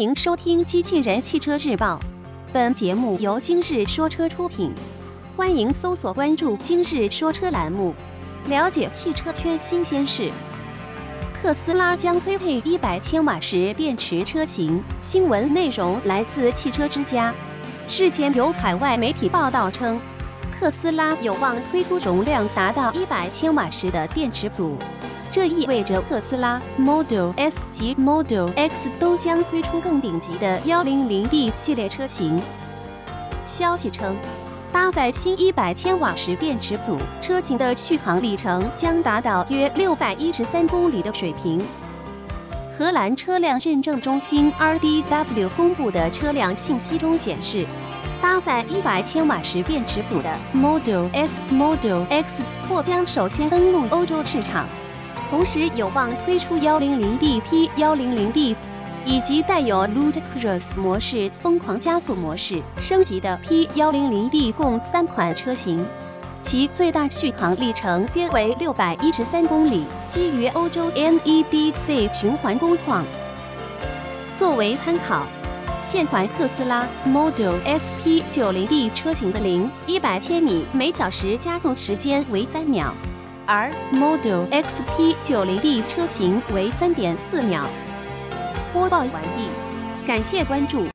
迎收听《机器人汽车日报》，本节目由今日说车出品。欢迎搜索关注“今日说车”栏目，了解汽车圈新鲜事。特斯拉将推配100千瓦时电池车型，新闻内容来自汽车之家。日前有海外媒体报道称，特斯拉有望推出容量达到100千瓦时的电池组。这意味着特斯拉 Model S 及 Model X 都将推出更顶级的 100D 系列车型。消息称，搭载新100千瓦时电池组车型的续航里程将达到约613公里的水平。荷兰车辆认证中心 RDW 公布的车辆信息中显示，搭载100千瓦时电池组的 Model S、Model X 或将首先登陆欧洲市场。同时有望推出 100D P、100D，以及带有 Ludicrous 模式、疯狂加速模式升级的 P 100D，共三款车型，其最大续航里程约为613公里，基于欧洲 NEDC 循环工况。作为参考，现款特斯拉 Model S P 90D 车型的零一百千米每小时加速时间为三秒。而 Model X P 90D 车型为三点四秒。播报完毕，感谢关注。